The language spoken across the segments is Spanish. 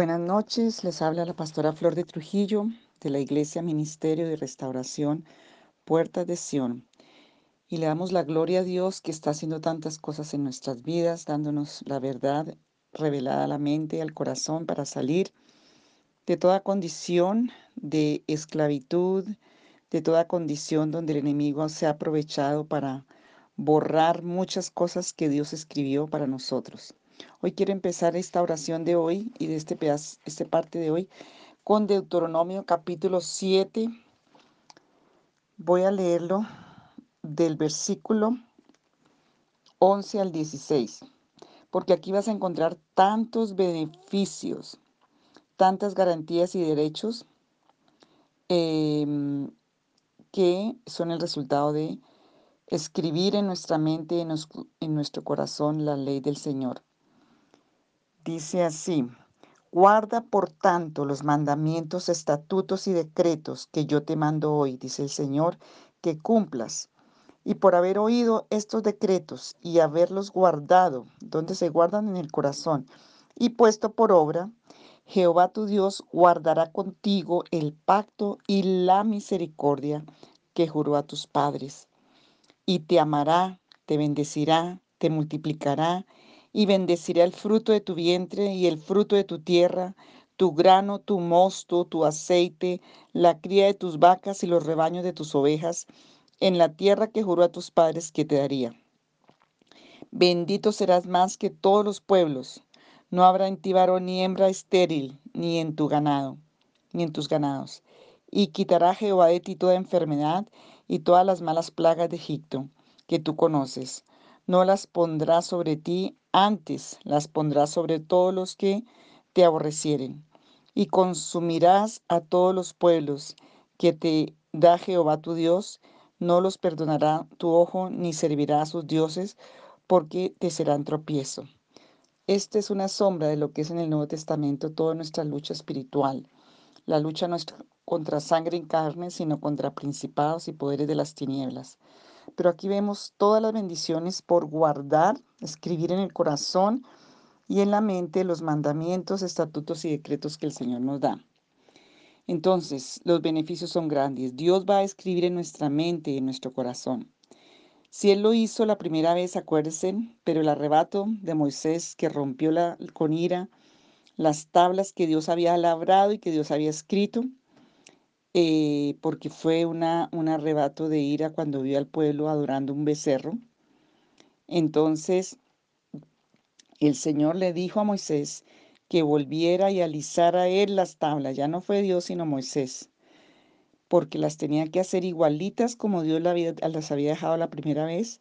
Buenas noches, les habla la pastora Flor de Trujillo de la Iglesia Ministerio de Restauración Puertas de Sión. Y le damos la gloria a Dios que está haciendo tantas cosas en nuestras vidas, dándonos la verdad revelada a la mente y al corazón para salir de toda condición de esclavitud, de toda condición donde el enemigo se ha aprovechado para borrar muchas cosas que Dios escribió para nosotros. Hoy quiero empezar esta oración de hoy y de este pedazo, esta parte de hoy con Deuteronomio capítulo 7. Voy a leerlo del versículo 11 al 16, porque aquí vas a encontrar tantos beneficios, tantas garantías y derechos em, que son el resultado de escribir en nuestra mente y en nuestro corazón la ley del Señor. Dice así, guarda por tanto los mandamientos, estatutos y decretos que yo te mando hoy, dice el Señor, que cumplas. Y por haber oído estos decretos y haberlos guardado, donde se guardan en el corazón, y puesto por obra, Jehová tu Dios guardará contigo el pacto y la misericordia que juró a tus padres. Y te amará, te bendecirá, te multiplicará y bendeciré el fruto de tu vientre y el fruto de tu tierra, tu grano, tu mosto, tu aceite, la cría de tus vacas y los rebaños de tus ovejas, en la tierra que juró a tus padres que te daría. Bendito serás más que todos los pueblos. No habrá en ti varón ni hembra estéril, ni en tu ganado, ni en tus ganados. Y quitará Jehová de ti toda enfermedad y todas las malas plagas de Egipto, que tú conoces. No las pondrá sobre ti antes las pondrás sobre todos los que te aborrecieren, y consumirás a todos los pueblos que te da Jehová tu Dios, no los perdonará tu ojo, ni servirá a sus dioses, porque te serán tropiezo. Esta es una sombra de lo que es en el Nuevo Testamento toda nuestra lucha espiritual. La lucha no es contra sangre y carne, sino contra principados y poderes de las tinieblas. Pero aquí vemos todas las bendiciones por guardar, escribir en el corazón y en la mente los mandamientos, estatutos y decretos que el Señor nos da. Entonces, los beneficios son grandes. Dios va a escribir en nuestra mente y en nuestro corazón. Si Él lo hizo la primera vez, acuérdense, pero el arrebato de Moisés que rompió con ira las tablas que Dios había labrado y que Dios había escrito, eh, porque fue una, un arrebato de ira cuando vio al pueblo adorando un becerro. Entonces el Señor le dijo a Moisés que volviera y alisara él las tablas. Ya no fue Dios sino Moisés, porque las tenía que hacer igualitas como Dios las había dejado la primera vez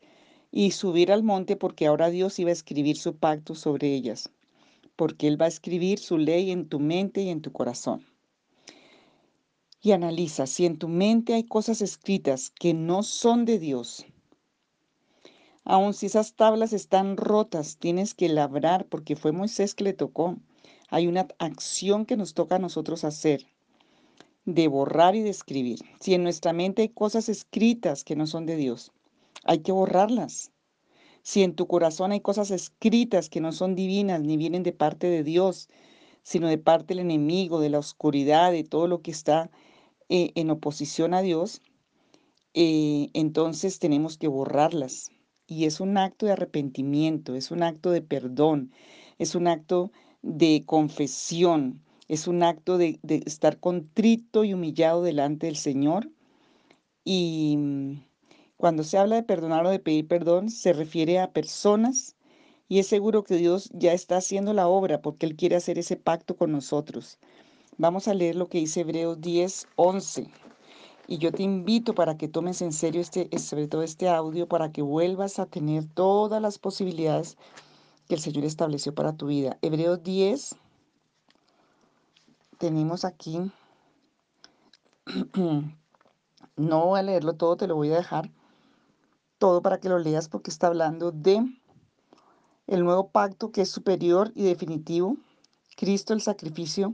y subir al monte porque ahora Dios iba a escribir su pacto sobre ellas, porque Él va a escribir su ley en tu mente y en tu corazón y analiza si en tu mente hay cosas escritas que no son de Dios. Aun si esas tablas están rotas, tienes que labrar porque fue Moisés que le tocó. Hay una acción que nos toca a nosotros hacer, de borrar y de escribir. Si en nuestra mente hay cosas escritas que no son de Dios, hay que borrarlas. Si en tu corazón hay cosas escritas que no son divinas ni vienen de parte de Dios, sino de parte del enemigo, de la oscuridad, de todo lo que está eh, en oposición a Dios, eh, entonces tenemos que borrarlas. Y es un acto de arrepentimiento, es un acto de perdón, es un acto de confesión, es un acto de, estar contrito y humillado delante del Señor. Y mm, cuando se habla de perdonar o de pedir perdón, se refiere a personas y es seguro que Dios ya está haciendo la obra porque Él quiere hacer ese pacto con nosotros. Vamos a leer lo que dice Hebreos 10, 11. Y yo te invito para que tomes en serio este, sobre todo este audio, para que vuelvas a tener todas las posibilidades que el Señor estableció para tu vida. Hebreos 10, tenemos aquí, no voy a leerlo todo, te lo voy a dejar todo para que lo leas porque está hablando de el nuevo pacto que es superior y definitivo, Cristo el sacrificio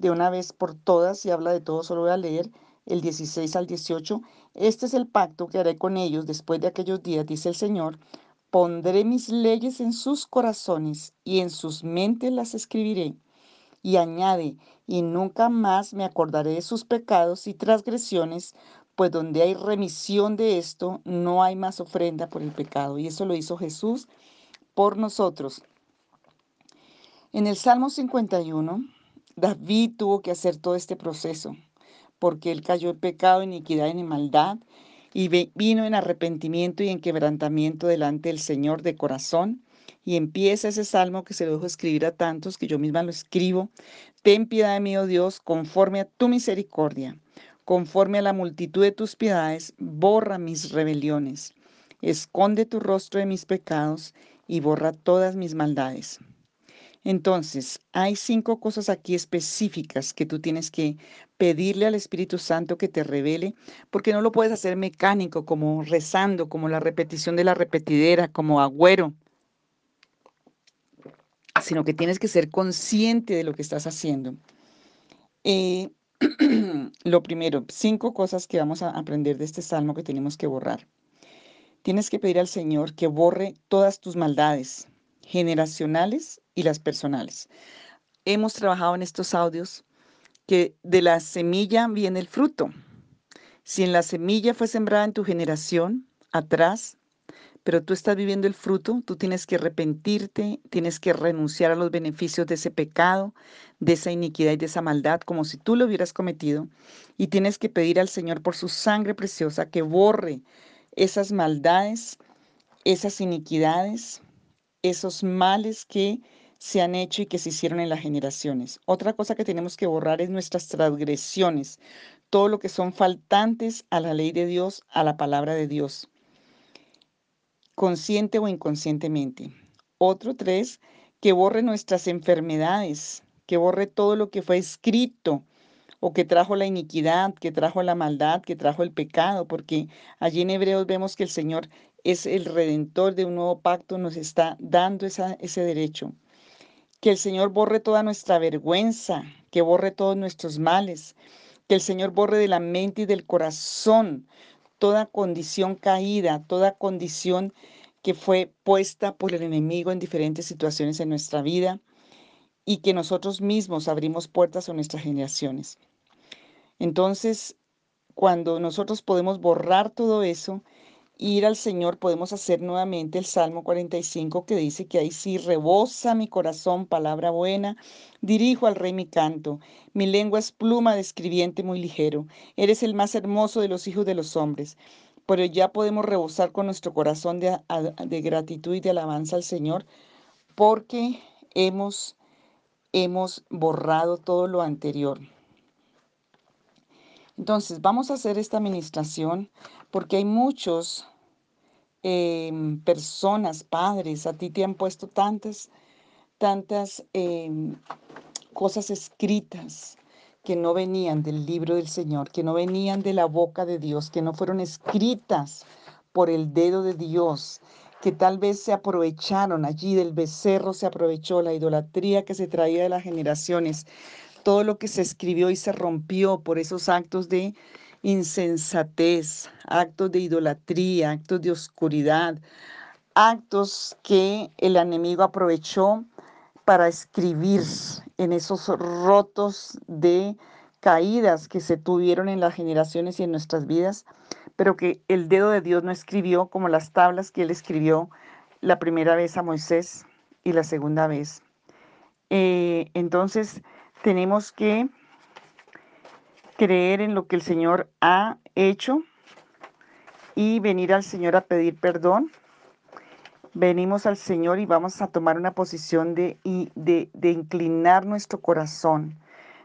de una vez por todas y habla de todo, solo voy a leer el 16 al 18. Este es el pacto que haré con ellos después de aquellos días, dice el Señor. Pondré mis leyes en sus corazones y en sus mentes las escribiré. Y añade, y nunca más me acordaré de sus pecados y transgresiones, pues donde hay remisión de esto, no hay más ofrenda por el pecado. Y eso lo hizo Jesús por nosotros. En el Salmo 51, David tuvo que hacer todo este proceso, porque él cayó en pecado, iniquidad y en maldad, y vino en arrepentimiento y en quebrantamiento delante del Señor de corazón. Y empieza ese salmo que se lo dejo escribir a tantos, que yo misma lo escribo. Ten piedad de mí, oh Dios, conforme a tu misericordia, conforme a la multitud de tus piedades, borra mis rebeliones. Esconde tu rostro de mis pecados y borra todas mis maldades. Entonces, hay cinco cosas aquí específicas que tú tienes que pedirle al Espíritu Santo que te revele, porque no lo puedes hacer mecánico, como rezando, como la repetición de la repetidera, como agüero, sino que tienes que ser consciente de lo que estás haciendo. Eh, lo primero, cinco cosas que vamos a aprender de este salmo que tenemos que borrar. Tienes que pedir al Señor que borre todas tus maldades generacionales y las personales. Hemos trabajado en estos audios que de la semilla viene el fruto. Si en la semilla fue sembrada en tu generación, atrás, pero tú estás viviendo el fruto, tú tienes que arrepentirte, tienes que renunciar a los beneficios de ese pecado, de esa iniquidad y de esa maldad, como si tú lo hubieras cometido, y tienes que pedir al Señor por su sangre preciosa que borre esas maldades, esas iniquidades, esos males que se han hecho y que se hicieron en las generaciones. Otra cosa que tenemos que borrar es nuestras transgresiones, todo lo que son faltantes a la ley de Dios, a la palabra de Dios, consciente o inconscientemente. Otro tres, que borre nuestras enfermedades, que borre todo lo que fue escrito o que trajo la iniquidad, que trajo la maldad, que trajo el pecado, porque allí en Hebreos vemos que el Señor es el redentor de un nuevo pacto, nos está dando ese derecho. Que el Señor borre toda nuestra vergüenza, que borre todos nuestros males, que el Señor borre de la mente y del corazón toda condición caída, toda condición que fue puesta por el enemigo en diferentes situaciones en nuestra vida y que nosotros mismos abrimos puertas a nuestras generaciones. Entonces, cuando nosotros podemos borrar todo eso, ir al Señor, podemos hacer nuevamente el Salmo 45 que dice que ahí sí rebosa mi corazón palabra buena, dirijo al Rey mi canto, mi lengua es pluma de escribiente muy ligero, eres el más hermoso de los hijos de los hombres. Pero ya podemos rebosar con nuestro corazón de, de gratitud y de alabanza al Señor porque hemos, hemos borrado todo lo anterior. Entonces, vamos a hacer esta administración porque hay muchos em, personas, padres, a ti te han puesto tantas, tantas em, cosas escritas que no venían del libro del Señor, que no venían de la boca de Dios, que no fueron escritas por el dedo de Dios, que tal vez se aprovecharon allí del becerro, se aprovechó la idolatría que se traía de las generaciones, todo lo que se escribió y se rompió por esos actos de insensatez, actos de idolatría, actos de oscuridad, actos que el enemigo aprovechó para escribir en esos rotos de caídas que se tuvieron en las generaciones y en nuestras vidas, pero que el dedo de Dios no escribió como las tablas que él escribió la primera vez a Moisés y la segunda vez. Eh, entonces, tenemos que creer en lo que el Señor ha hecho y venir al Señor a pedir perdón. Venimos al Señor y vamos a tomar una posición de, de, inclinar nuestro corazón,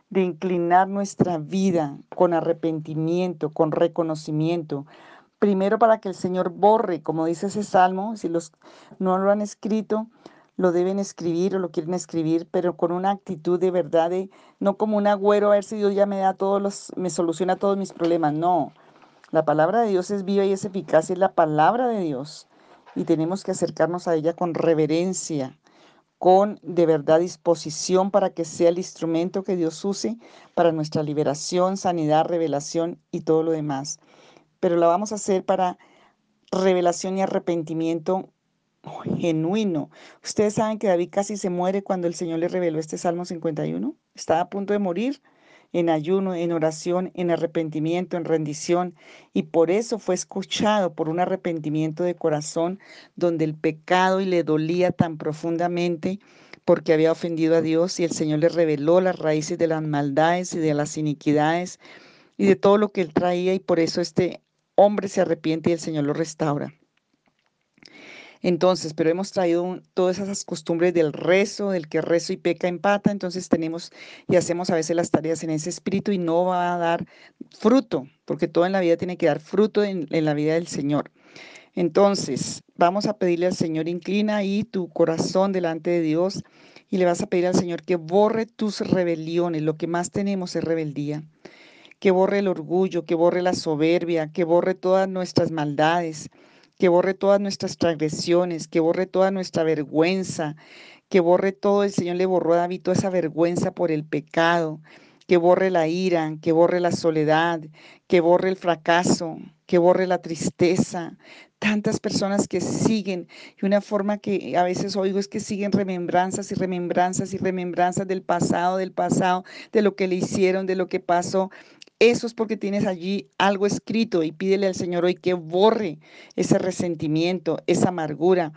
de inclinar nuestra vida con arrepentimiento, con reconocimiento. Primero para que el Señor borre, como dice ese salmo, si los no lo han escrito, lo deben escribir o lo quieren escribir, pero con una actitud de verdad, no como un agüero, a ver si Dios ya me da todos los, me soluciona todos mis problemas. No, la palabra de Dios es viva y es eficaz, es la palabra de Dios. Y tenemos que acercarnos a ella con reverencia, con de verdad disposición para que sea el instrumento que Dios use para nuestra liberación, sanidad, revelación y todo lo demás. Pero la vamos a hacer para revelación y arrepentimiento genuino. Ustedes saben que David casi se muere cuando el Señor le reveló este Salmo 51. Estaba a punto de morir en ayuno, en oración, en arrepentimiento, en rendición, y por eso fue escuchado por un arrepentimiento de corazón donde el pecado y le dolía tan profundamente porque había ofendido a Dios y el Señor le reveló las raíces de las maldades y de las iniquidades y de todo lo que él traía y por eso este hombre se arrepiente y el Señor lo restaura. Entonces, pero hemos traído todas esas costumbres del rezo, del que rezo y peca empata, entonces tenemos y hacemos a veces las tareas en ese espíritu y no va a dar fruto, porque todo en la vida tiene que dar fruto en, en la vida del Señor. Entonces, vamos a pedirle al Señor, inclina ahí tu corazón delante de Dios y le vas a pedir al Señor que borre tus rebeliones. Lo que más tenemos es rebeldía que borre el orgullo, que borre la soberbia, que borre todas nuestras maldades, que borre todas nuestras transgresiones, que borre toda nuestra vergüenza, que borre todo, el Señor le borró a David toda esa vergüenza por el pecado, que borre la ira, que borre la soledad, que borre el fracaso, que borre la tristeza. Tantas personas que siguen, y una forma que a veces oigo es que siguen remembranzas y remembranzas y remembranzas del pasado, del pasado, de lo que le hicieron, de lo que pasó. Eso es porque tienes allí algo escrito y pídele al Señor hoy que borre ese resentimiento, esa amargura,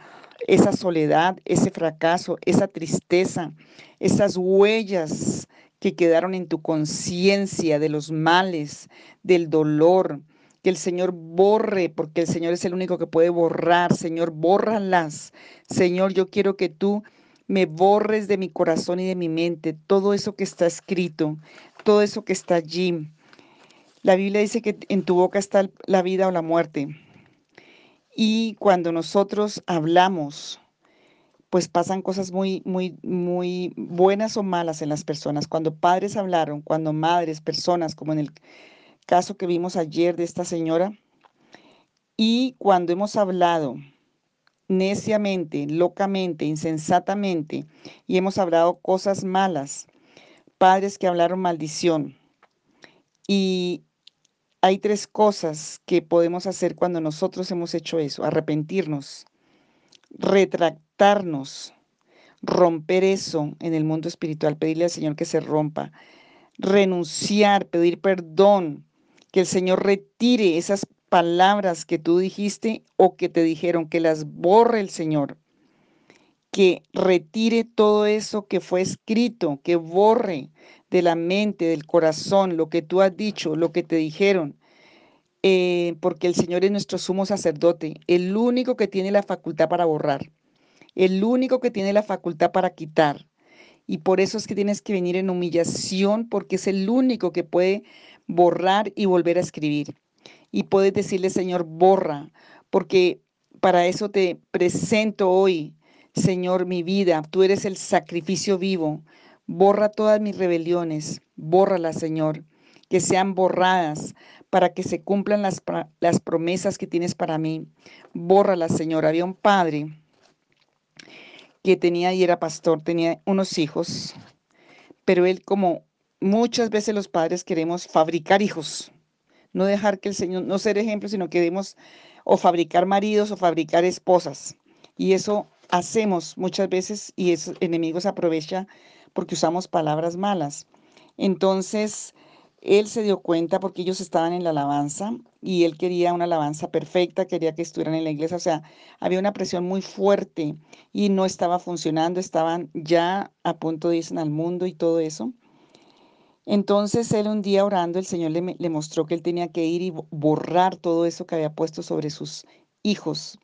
esa soledad, ese fracaso, esa tristeza, esas huellas que quedaron en tu conciencia de los males, del dolor. Que el Señor borre, porque el Señor es el único que puede borrar. Señor, bórralas. Señor, yo quiero que tú me borres de mi corazón y de mi mente todo eso que está escrito, todo eso que está allí la Biblia dice que en tu boca está la vida o la muerte. Y cuando nosotros hablamos, pues pasan cosas muy, muy, muy buenas o malas en las personas. Cuando padres hablaron, cuando madres, personas, como en el caso que vimos ayer de esta señora, y cuando hemos hablado neciamente, locamente, insensatamente, y hemos hablado cosas malas, padres que hablaron maldición, y hay tres cosas que podemos hacer cuando nosotros hemos hecho eso. Arrepentirnos, retractarnos, romper eso en el mundo espiritual, pedirle al Señor que se rompa, renunciar, pedir perdón, que el Señor retire esas palabras que tú dijiste o que te dijeron, que las borre el Señor, que retire todo eso que fue escrito, que borre de la mente, del corazón, lo que tú has dicho, lo que te dijeron, eh, porque el Señor es nuestro sumo sacerdote, el único que tiene la facultad para borrar, el único que tiene la facultad para quitar. Y por eso es que tienes que venir en humillación, porque es el único que puede borrar y volver a escribir. Y puedes decirle, Señor, borra, porque para eso te presento hoy, Señor, mi vida. Tú eres el sacrificio vivo. Borra todas mis rebeliones, bórralas, Señor, que sean borradas para que se cumplan las, las promesas que tienes para mí. Bórralas, Señor. Había un padre que tenía y era pastor, tenía unos hijos, pero él como muchas veces los padres queremos fabricar hijos, no dejar que el Señor, no ser ejemplo, sino queremos o fabricar maridos o fabricar esposas. Y eso hacemos muchas veces y esos enemigos aprovecha porque usamos palabras malas. Entonces, él se dio cuenta porque ellos estaban en la alabanza y él quería una alabanza perfecta, quería que estuvieran en la iglesia, o sea, había una presión muy fuerte y no estaba funcionando, estaban ya a punto de irse al mundo y todo eso. Entonces él un día orando, el Señor le, mostró que él tenía que ir y borrar todo eso que había puesto sobre sus hijos,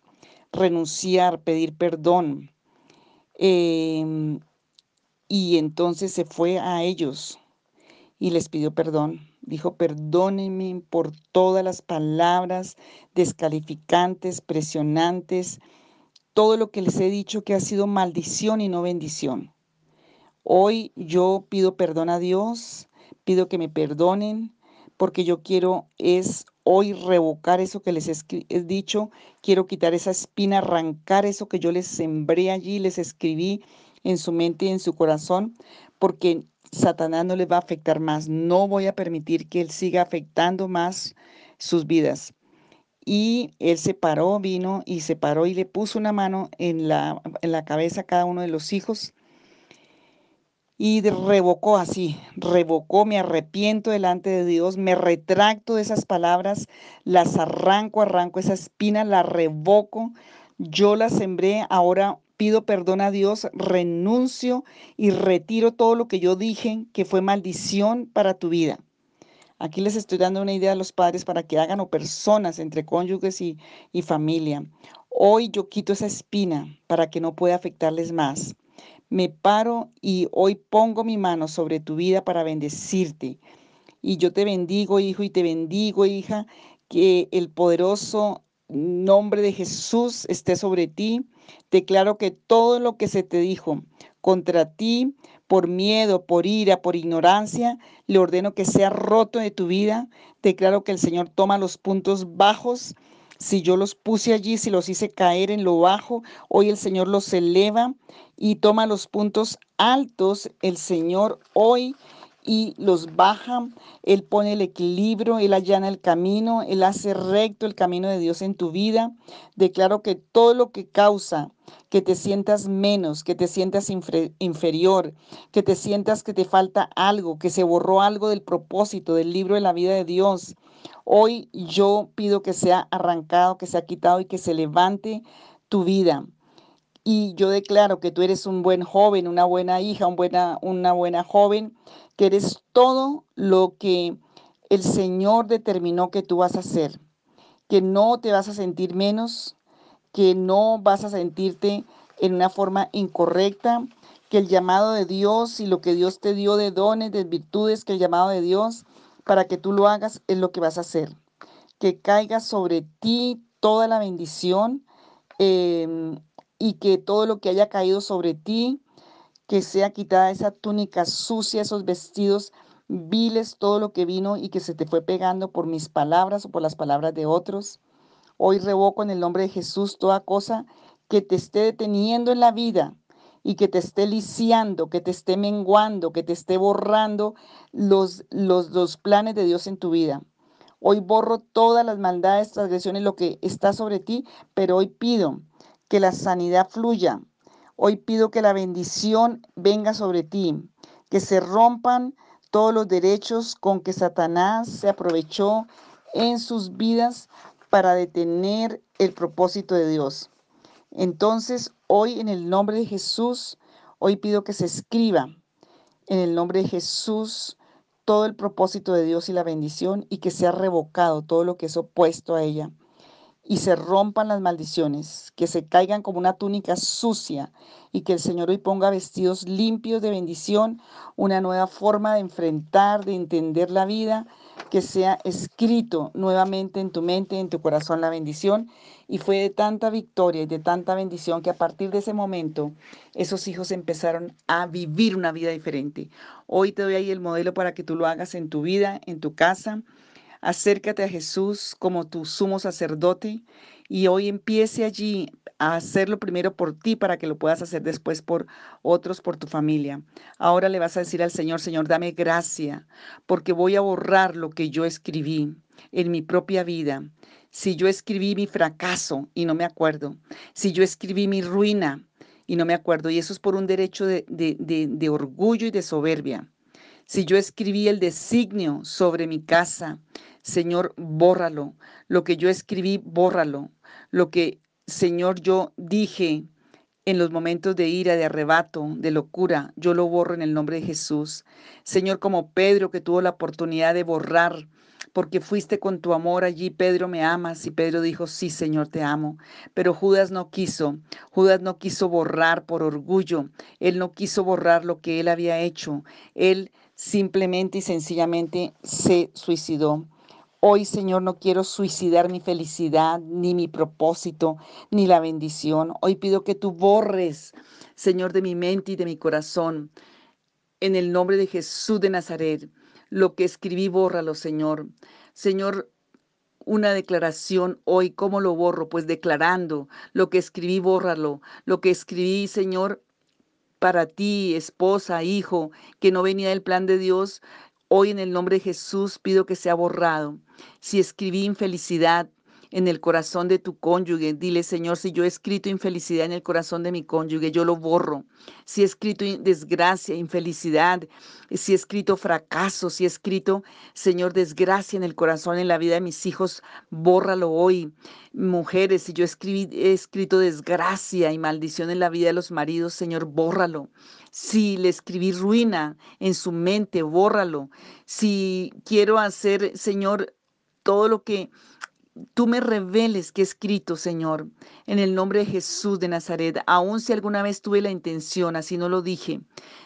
renunciar, pedir perdón. Eh, y entonces se fue a ellos y les pidió perdón. Dijo, perdónenme por todas las palabras descalificantes, presionantes, todo lo que les he dicho que ha sido maldición y no bendición. Hoy yo pido perdón a Dios, pido que me perdonen, porque yo quiero es hoy revocar eso que les he dicho, quiero quitar esa espina, arrancar eso que yo les sembré allí, les escribí en su mente y en su corazón, porque Satanás no les va a afectar más. No voy a permitir que él siga afectando más sus vidas. Y él se paró, vino y se paró y le puso una mano en la, en la cabeza a cada uno de los hijos y revocó así, revocó, me arrepiento delante de Dios, me retracto de esas palabras, las arranco, arranco esa espina, la revoco, yo la sembré, ahora pido perdón a Dios, renuncio y retiro todo lo que yo dije que fue maldición para tu vida. Aquí les estoy dando una idea a los padres para que hagan o personas entre cónyuges y, y familia. Hoy yo quito esa espina para que no pueda afectarles más. Me paro y hoy pongo mi mano sobre tu vida para bendecirte. Y yo te bendigo, hijo, y te bendigo, hija, que el poderoso nombre de Jesús esté sobre ti. Declaro que todo lo que se te dijo contra ti, por miedo, por ira, por ignorancia, le ordeno que sea roto de tu vida. Declaro que el Señor toma los puntos bajos. Si yo los puse allí, si los hice caer en lo bajo, hoy el Señor los eleva y toma los puntos altos. El Señor hoy y los baja, Él pone el equilibrio, Él allana el camino, Él hace recto el camino de Dios en tu vida. Declaro que todo lo que causa que te sientas menos, que te sientas inferior, que te sientas que te falta algo, que se borró algo del propósito del libro de la vida de Dios. Hoy yo pido que sea arrancado, que sea quitado y que se levante tu vida. Y yo declaro que tú eres un buen joven, una buena hija, buena, una buena joven, que eres todo lo que el Señor determinó que tú vas a ser, que no te vas a sentir menos, que no vas a sentirte en una forma incorrecta, que el llamado de Dios y lo que Dios te dio de dones, de virtudes, que el llamado de Dios para que tú lo hagas es lo que vas a hacer. Que caiga sobre ti toda la bendición em, y que todo lo que haya caído sobre ti que sea quitada esa túnica sucia, esos vestidos viles, todo lo que vino y que se te fue pegando por mis palabras o por las palabras de otros. Hoy revoco en el nombre de Jesús toda cosa que te esté deteniendo en la vida y que te esté lisiando, que te esté menguando, que te esté borrando los, los, los planes de Dios en tu vida. Hoy borro todas las maldades, transgresiones, lo que está sobre ti, pero hoy pido que la sanidad fluya, Hoy pido que la bendición venga sobre ti, que se rompan todos los derechos con que Satanás se aprovechó en sus vidas para detener el propósito de Dios. Entonces, hoy en el nombre de Jesús, hoy pido que se escriba en el nombre de Jesús todo el propósito de Dios y la bendición y que sea revocado todo lo que es opuesto a ella y se rompan las maldiciones, que se caigan como una túnica sucia y que el Señor hoy ponga vestidos limpios de bendición, una nueva forma de enfrentar, de entender la vida, que sea escrito nuevamente en tu mente, en tu corazón la bendición. Y fue de tanta victoria y de tanta bendición que a partir de ese momento esos hijos empezaron a vivir una vida diferente. Hoy te doy ahí el modelo para que tú lo hagas en tu vida, en tu casa Acércate a Jesús como tu sumo sacerdote y hoy empiece allí a hacerlo primero por ti para que lo puedas hacer después por otros, por tu familia. Ahora le vas a decir al Señor, Señor, dame gracia, porque voy a borrar lo que yo escribí en mi propia vida. Si yo escribí mi fracaso y no me acuerdo, si yo escribí mi ruina y no me acuerdo, y eso es por un derecho de, de, de orgullo y de soberbia. Si yo escribí el designio sobre mi casa, Señor, bórralo. Lo que yo escribí, bórralo. Lo que, Señor, yo dije en los momentos de ira, de arrebato, de locura, yo lo borro en el nombre de Jesús. Señor, como Pedro que tuvo la oportunidad de borrar, porque fuiste con tu amor allí, Pedro, me amas. Y Pedro dijo, sí, Señor, te amo. Pero Judas no quiso. Judas no quiso borrar por orgullo. Él no quiso borrar lo que él había hecho. Él simplemente y sencillamente se suicidó. Hoy, Señor, no quiero suicidar mi felicidad, ni mi propósito, ni la bendición. Hoy pido que tú borres, Señor, de mi mente y de mi corazón, en el nombre de Jesús de Nazaret, lo que escribí, bórralo, Señor. Señor, una declaración hoy, ¿cómo lo borro? Pues declarando lo que escribí, bórralo. Lo que escribí, Señor, para ti, esposa, hijo, que no venía del plan de Dios, Hoy en el nombre de Jesús pido que sea borrado. Si escribí infelicidad en el corazón de tu cónyuge. Dile, Señor, si yo he escrito infelicidad en el corazón de mi cónyuge, yo lo borro. Si he escrito desgracia, infelicidad, si he escrito fracaso, si he escrito, Señor, desgracia en el corazón, en la vida de mis hijos, bórralo hoy. Mujeres, si yo he escrito desgracia y maldición en la vida de los maridos, Señor, bórralo. Si le escribí ruina en su mente, bórralo. Si quiero hacer, Señor, todo lo que tú me reveles que he escrito, Señor, en el nombre de Jesús de Nazaret, aun si alguna vez tuve la intención, así no lo dije,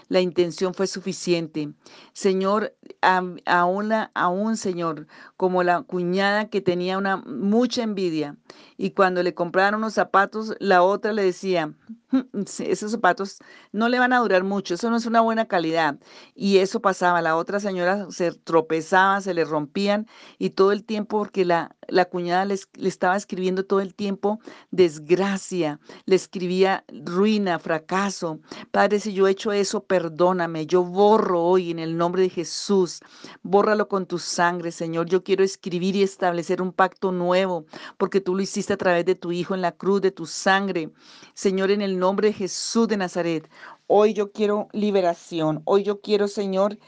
la intención fue suficiente. Señor, aún, aún, Señor, como la cuñada que tenía una mucha envidia y cuando le compraron unos zapatos, la otra le decía, mm, esos zapatos no le van a durar mucho, eso no es una buena calidad. Y eso pasaba, la otra señora se tropezaba, se le rompían y todo el tiempo, porque la, la cuñada le estaba escribiendo todo el tiempo desgracia, le escribía ruina, fracaso. Padre, si yo he hecho eso, perdóname, yo borro hoy en el nombre de Jesús, bórralo con tu sangre, Señor. Yo quiero escribir y establecer un pacto nuevo, porque tú lo hiciste a través de tu Hijo en la cruz, de tu sangre. Señor, en el nombre de Jesús de Nazaret, hoy yo quiero liberación, hoy yo quiero, Señor,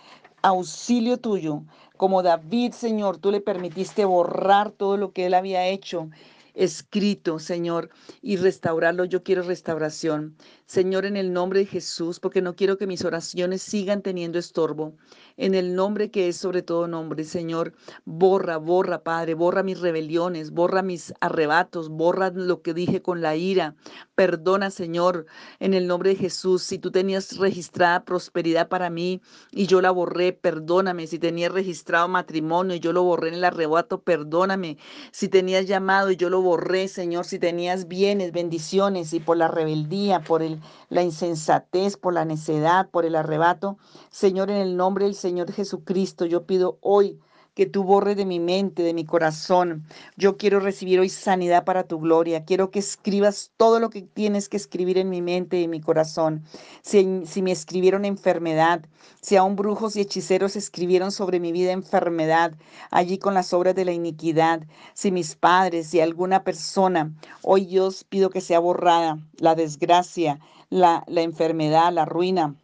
auxilio tuyo. Como David, Señor, tú le permitiste borrar todo lo que él había hecho escrito, Señor, y restaurarlo. Yo quiero restauración. Señor, en el nombre de Jesús, porque no quiero que mis oraciones sigan teniendo estorbo. En el nombre que es sobre todo nombre, Señor, borra, borra, Padre, borra mis rebeliones, borra mis arrebatos, borra lo que dije con la ira. Perdona, Señor, en el nombre de Jesús. Si tú tenías registrada prosperidad para mí y yo la borré, perdóname. Si tenías registrado matrimonio y yo lo borré en el arrebato, perdóname. Si tenías llamado y yo lo borré, Señor, si tenías bienes, bendiciones y por la rebeldía, por el la insensatez, por la necedad, por el arrebato. Señor, en el nombre del Señor Jesucristo, yo pido hoy que tú borres de mi mente, de mi corazón. Yo quiero recibir hoy sanidad para tu gloria. Quiero que escribas todo lo que tienes que escribir en mi mente y en mi corazón. Si, me escribieron enfermedad, si aún brujos y hechiceros escribieron sobre mi vida enfermedad, allí con las obras de la iniquidad, si mis padres, si alguna persona, hoy Dios pido que sea borrada la desgracia, la enfermedad, la ruina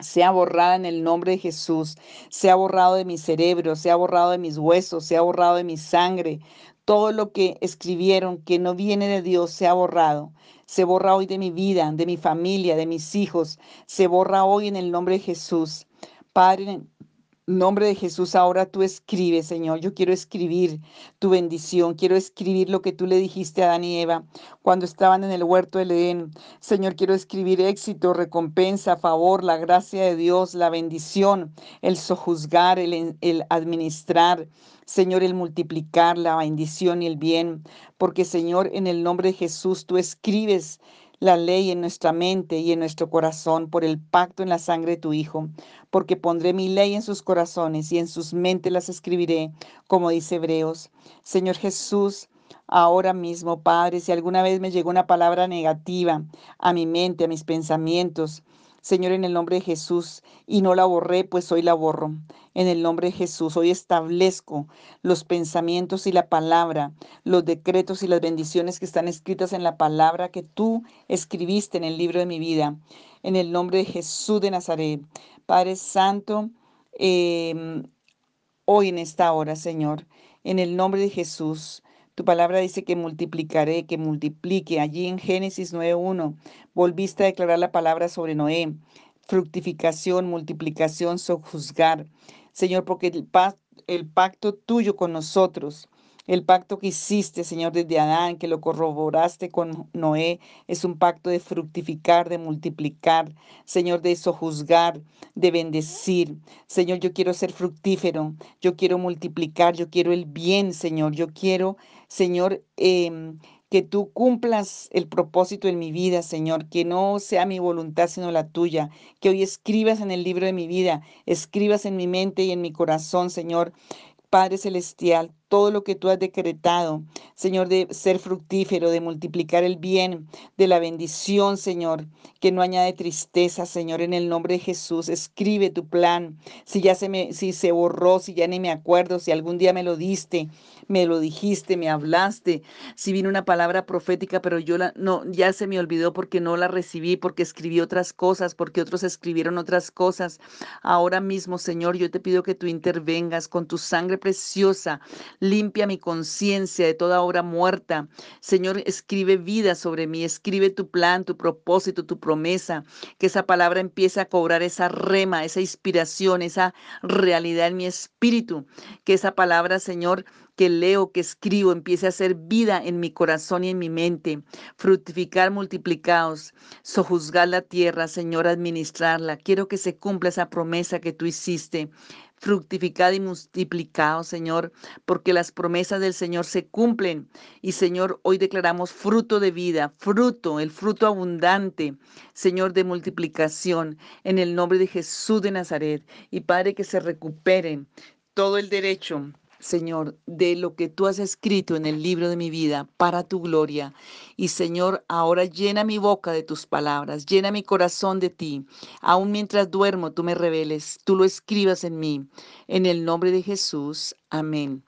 sea borrada en el nombre de Jesús, sea borrado de mi cerebro, sea borrado de mis huesos, sea borrado de mi sangre. Todo lo que escribieron que no viene de Dios sea borrado. Se borra hoy de mi vida, de mi familia, de mis hijos. Se borra hoy en el nombre de Jesús. Padre, nombre de Jesús, ahora tú escribes, Señor. Yo quiero escribir tu bendición. Quiero escribir lo que tú le dijiste a Adán y Eva cuando estaban en el huerto del Edén. Señor, quiero escribir éxito, recompensa, favor, la gracia de Dios, la bendición, el sojuzgar, el, el administrar. Señor, el multiplicar la bendición y el bien. Porque, Señor, en el nombre de Jesús, tú escribes la ley en nuestra mente y en nuestro corazón por el pacto en la sangre de tu Hijo, porque pondré mi ley en sus corazones y en sus mentes las escribiré, como dice Hebreos. Señor Jesús, ahora mismo, Padre, si alguna vez me llegó una palabra negativa a mi mente, a mis pensamientos, Señor, en el nombre de Jesús, y no la borré, pues hoy la borro. En el nombre de Jesús, hoy establezco los pensamientos y la palabra, los decretos y las bendiciones que están escritas en la palabra que tú escribiste en el libro de mi vida. En el nombre de Jesús de Nazaret. Padre Santo, em, hoy en esta hora, Señor, en el nombre de Jesús, tu palabra dice que multiplicaré, que multiplique. Allí en Génesis 9.1 volviste a declarar la palabra sobre Noé. Fructificación, multiplicación, sojuzgar. Señor, porque el, el pacto tuyo con nosotros el pacto que hiciste, Señor, desde Adán, que lo corroboraste con Noé, es un pacto de fructificar, de multiplicar, Señor, de sojuzgar, de bendecir. Señor, yo quiero ser fructífero, yo quiero multiplicar, yo quiero el bien, Señor, yo quiero, Señor, em, que tú cumplas el propósito en mi vida, Señor, que no sea mi voluntad sino la tuya, que hoy escribas en el libro de mi vida, escribas en mi mente y en mi corazón, Señor. Padre Celestial, todo lo que tú has decretado, Señor, de ser fructífero, de multiplicar el bien, de la bendición, Señor, que no añade tristeza, Señor, en el nombre de Jesús. Escribe tu plan. Si ya se me, si se borró, si ya ni me acuerdo, si algún día me lo diste, me lo dijiste, me hablaste, si vino una palabra profética, pero yo la, no, ya se me olvidó porque no la recibí, porque escribí otras cosas, porque otros escribieron otras cosas. Ahora mismo, Señor, yo te pido que tú intervengas con tu sangre preciosa, limpia mi conciencia de toda obra muerta. Señor, escribe vida sobre mí, escribe tu plan, tu propósito, tu promesa, que esa palabra empiece a cobrar esa rema, esa inspiración, esa realidad en mi espíritu, que esa palabra, Señor, que leo, que escribo, empiece a hacer vida en mi corazón y en mi mente, fructificar multiplicados, sojuzgar la tierra, Señor, administrarla. Quiero que se cumpla esa promesa que tú hiciste fructificad y multiplicado, Señor, porque las promesas del Señor se cumplen. Y Señor, hoy declaramos fruto de vida, fruto, el fruto abundante, Señor, de multiplicación, en el nombre de Jesús de Nazaret. Y Padre, que se recuperen todo el derecho Señor, de lo que tú has escrito en el libro de mi vida para tu gloria. Y Señor, ahora llena mi boca de tus palabras, llena mi corazón de ti. Aún mientras duermo, tú me reveles, tú lo escribas en mí. En el nombre de Jesús. Amén.